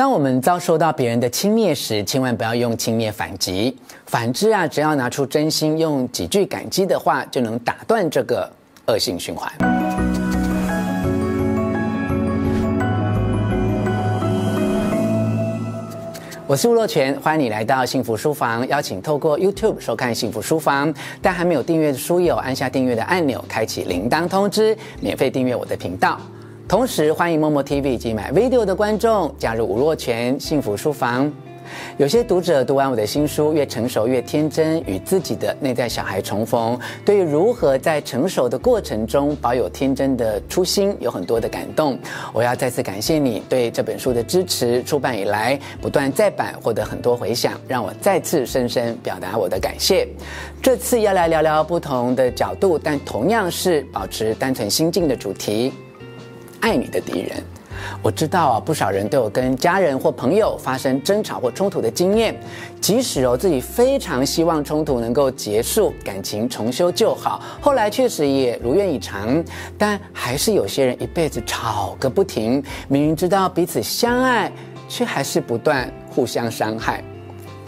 当我们遭受到别人的轻蔑时，千万不要用轻蔑反击。反之啊，只要拿出真心，用几句感激的话，就能打断这个恶性循环。我是吴若权，欢迎你来到幸福书房。邀请透过 YouTube 收看幸福书房，但还没有订阅的书友，按下订阅的按钮，开启铃铛通知，免费订阅我的频道。同时，欢迎 Momo TV 以及买 video 的观众加入吴若权幸福书房。有些读者读完我的新书，越成熟越天真，与自己的内在小孩重逢。对于如何在成熟的过程中保有天真的初心，有很多的感动。我要再次感谢你对这本书的支持。出版以来，不断再版，获得很多回响，让我再次深深表达我的感谢。这次要来聊聊不同的角度，但同样是保持单纯心境的主题。爱你的敌人，我知道啊，不少人都有跟家人或朋友发生争吵或冲突的经验。即使哦，自己非常希望冲突能够结束，感情重修旧好，后来确实也如愿以偿，但还是有些人一辈子吵个不停，明明知道彼此相爱，却还是不断互相伤害。《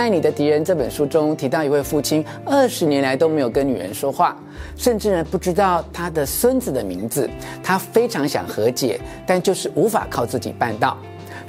爱你的敌人》这本书中提到一位父亲，二十年来都没有跟女人说话，甚至呢不知道他的孙子的名字。他非常想和解，但就是无法靠自己办到。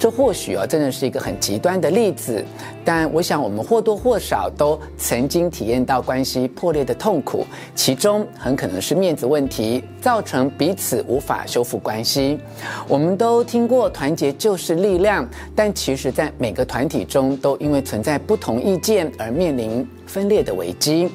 这或许啊，真的是一个很极端的例子，但我想我们或多或少都曾经体验到关系破裂的痛苦，其中很可能是面子问题，造成彼此无法修复关系。我们都听过团结就是力量，但其实，在每个团体中，都因为存在不同意见而面临分裂的危机，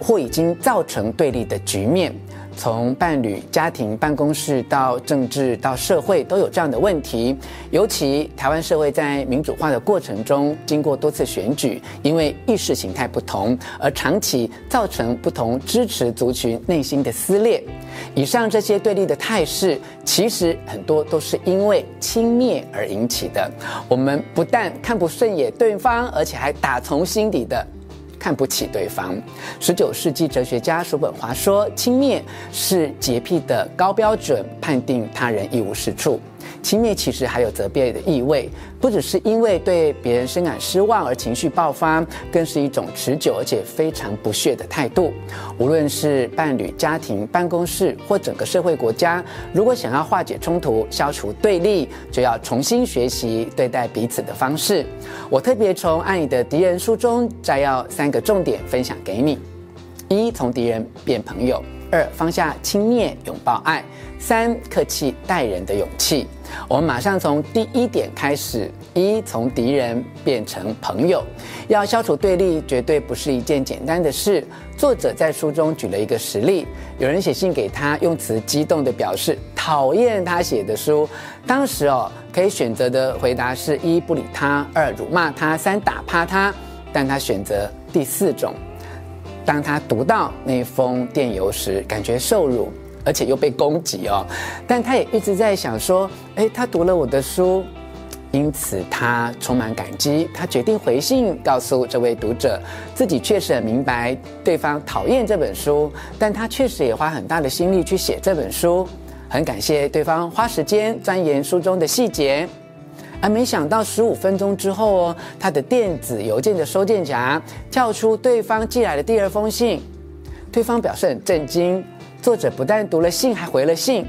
或已经造成对立的局面。从伴侣、家庭、办公室到政治到社会，都有这样的问题。尤其台湾社会在民主化的过程中，经过多次选举，因为意识形态不同，而长期造成不同支持族群内心的撕裂。以上这些对立的态势，其实很多都是因为轻蔑而引起的。我们不但看不顺眼对方，而且还打从心底的。看不起对方。十九世纪哲学家叔本华说：“轻蔑是洁癖的高标准，判定他人一无是处。”轻蔑其实还有责备的意味，不只是因为对别人深感失望而情绪爆发，更是一种持久而且非常不屑的态度。无论是伴侣、家庭、办公室或整个社会国家，如果想要化解冲突、消除对立，就要重新学习对待彼此的方式。我特别从《爱你的敌人》书中摘要三个重点分享给你：一、从敌人变朋友；二、放下轻蔑，拥抱爱；三、客气待人的勇气。我们马上从第一点开始：一，从敌人变成朋友，要消除对立，绝对不是一件简单的事。作者在书中举了一个实例：有人写信给他，用词激动地表示讨厌他写的书。当时哦，可以选择的回答是一不理他，二辱骂他，三打趴他。但他选择第四种。当他读到那封电邮时，感觉受辱。而且又被攻击哦，但他也一直在想说，诶，他读了我的书，因此他充满感激。他决定回信告诉这位读者，自己确实很明白对方讨厌这本书，但他确实也花很大的心力去写这本书，很感谢对方花时间钻研书中的细节。而没想到十五分钟之后哦，他的电子邮件的收件夹跳出对方寄来的第二封信，对方表示很震惊。作者不但读了信，还回了信，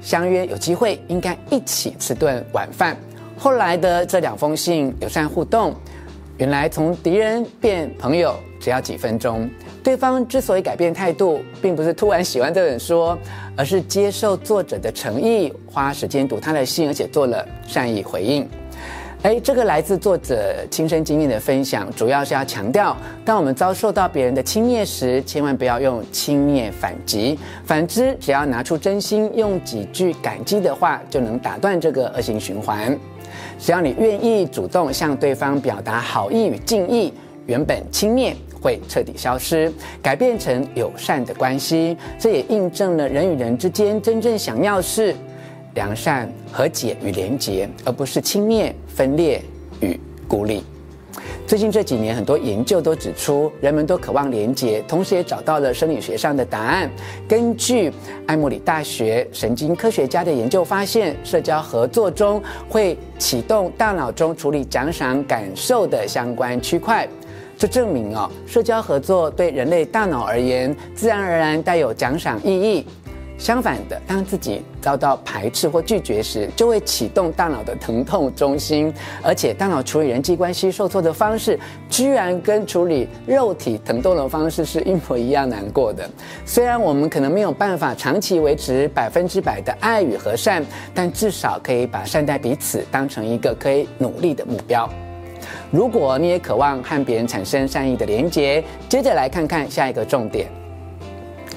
相约有机会应该一起吃顿晚饭。后来的这两封信友善互动，原来从敌人变朋友只要几分钟。对方之所以改变态度，并不是突然喜欢这本书，而是接受作者的诚意，花时间读他的信，而且做了善意回应。哎，这个来自作者亲身经验的分享，主要是要强调，当我们遭受到别人的轻蔑时，千万不要用轻蔑反击；反之，只要拿出真心，用几句感激的话，就能打断这个恶性循环。只要你愿意主动向对方表达好意与敬意，原本轻蔑会彻底消失，改变成友善的关系。这也印证了人与人之间真正想要是。良善、和解与连结，而不是轻蔑、分裂与孤立。最近这几年，很多研究都指出，人们都渴望连结，同时也找到了生理学上的答案。根据爱默里大学神经科学家的研究发现，社交合作中会启动大脑中处理奖赏感受的相关区块。这证明哦，社交合作对人类大脑而言，自然而然带有奖赏意义。相反的，当自己遭到排斥或拒绝时，就会启动大脑的疼痛中心，而且大脑处理人际关系受挫的方式，居然跟处理肉体疼痛的方式是一模一样难过的。虽然我们可能没有办法长期维持百分之百的爱与和善，但至少可以把善待彼此当成一个可以努力的目标。如果你也渴望和别人产生善意的连结，接着来看看下一个重点。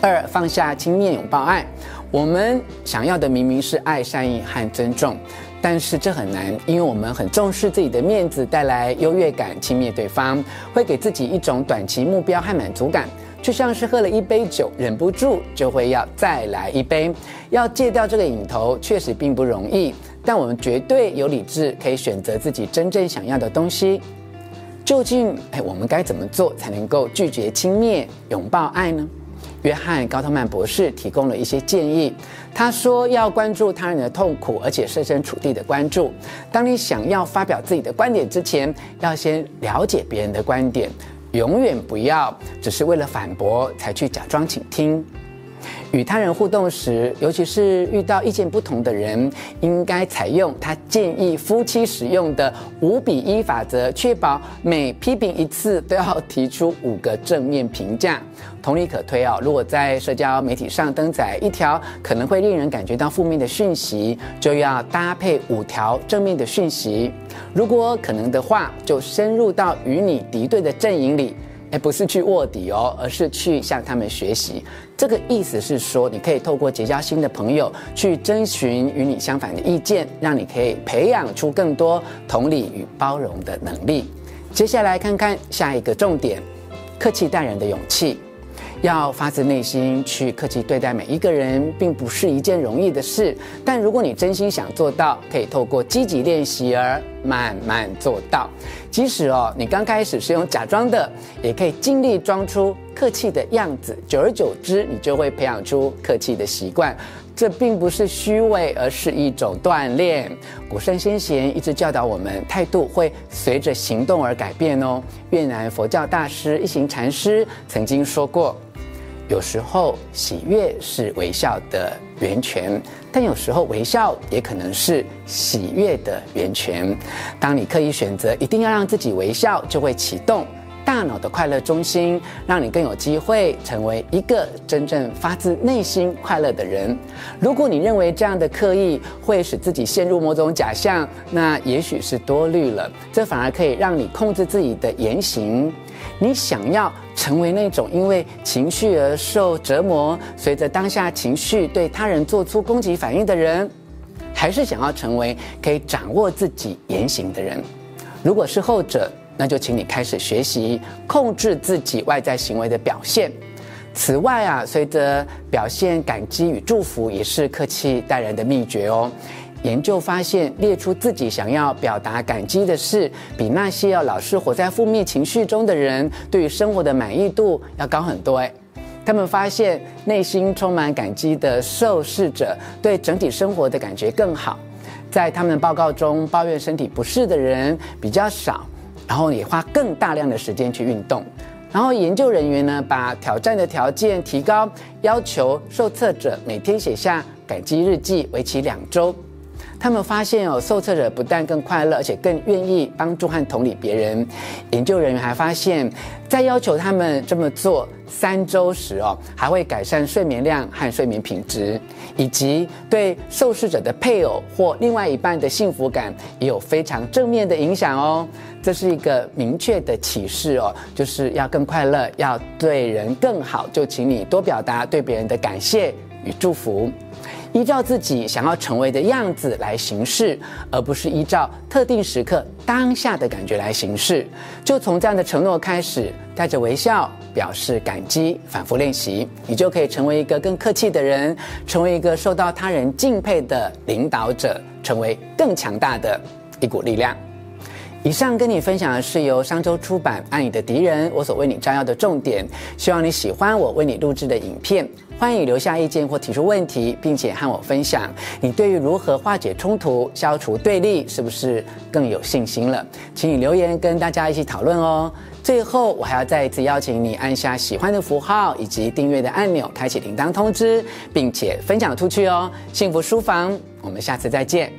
二，放下轻蔑拥抱爱，我们想要的明明是爱、善意和尊重，但是这很难，因为我们很重视自己的面子，带来优越感，轻蔑对方会给自己一种短期目标和满足感，就像是喝了一杯酒，忍不住就会要再来一杯。要戒掉这个瘾头，确实并不容易，但我们绝对有理智，可以选择自己真正想要的东西。究竟，哎，我们该怎么做才能够拒绝轻蔑，拥抱爱呢？约翰·高特曼博士提供了一些建议。他说：“要关注他人的痛苦，而且设身处地的关注。当你想要发表自己的观点之前，要先了解别人的观点。永远不要只是为了反驳才去假装倾听。”与他人互动时，尤其是遇到意见不同的人，应该采用他建议夫妻使用的五比一法则，确保每批评一次都要提出五个正面评价。同理可推哦，如果在社交媒体上登载一条可能会令人感觉到负面的讯息，就要搭配五条正面的讯息。如果可能的话，就深入到与你敌对的阵营里。哎，不是去卧底哦，而是去向他们学习。这个意思是说，你可以透过结交新的朋友，去征询与你相反的意见，让你可以培养出更多同理与包容的能力。接下来看看下一个重点：客气待人的勇气。要发自内心去客气对待每一个人，并不是一件容易的事。但如果你真心想做到，可以透过积极练习而慢慢做到。即使哦，你刚开始是用假装的，也可以尽力装出客气的样子。久而久之，你就会培养出客气的习惯。这并不是虚伪，而是一种锻炼。古圣先贤一直教导我们，态度会随着行动而改变哦。越南佛教大师一行禅师曾经说过。有时候喜悦是微笑的源泉，但有时候微笑也可能是喜悦的源泉。当你刻意选择一定要让自己微笑，就会启动大脑的快乐中心，让你更有机会成为一个真正发自内心快乐的人。如果你认为这样的刻意会使自己陷入某种假象，那也许是多虑了。这反而可以让你控制自己的言行。你想要成为那种因为情绪而受折磨，随着当下情绪对他人做出攻击反应的人，还是想要成为可以掌握自己言行的人？如果是后者，那就请你开始学习控制自己外在行为的表现。此外啊，随着表现感激与祝福，也是客气待人的秘诀哦。研究发现，列出自己想要表达感激的事，比那些要老是活在负面情绪中的人，对于生活的满意度要高很多。诶，他们发现，内心充满感激的受试者，对整体生活的感觉更好。在他们的报告中，抱怨身体不适的人比较少，然后也花更大量的时间去运动。然后研究人员呢，把挑战的条件提高，要求受测者每天写下感激日记，为期两周。他们发现哦，受测者不但更快乐，而且更愿意帮助和同理别人。研究人员还发现，在要求他们这么做三周时哦，还会改善睡眠量和睡眠品质，以及对受试者的配偶或另外一半的幸福感也有非常正面的影响哦。这是一个明确的启示哦，就是要更快乐，要对人更好，就请你多表达对别人的感谢与祝福。依照自己想要成为的样子来行事，而不是依照特定时刻当下的感觉来行事。就从这样的承诺开始，带着微笑表示感激，反复练习，你就可以成为一个更客气的人，成为一个受到他人敬佩的领导者，成为更强大的一股力量。以上跟你分享的是由商周出版《爱你的敌人》我所为你摘要的重点，希望你喜欢我为你录制的影片。欢迎留下意见或提出问题，并且和我分享你对于如何化解冲突、消除对立是不是更有信心了？请你留言跟大家一起讨论哦。最后，我还要再一次邀请你按下喜欢的符号以及订阅的按钮，开启铃铛通知，并且分享出去哦。幸福书房，我们下次再见。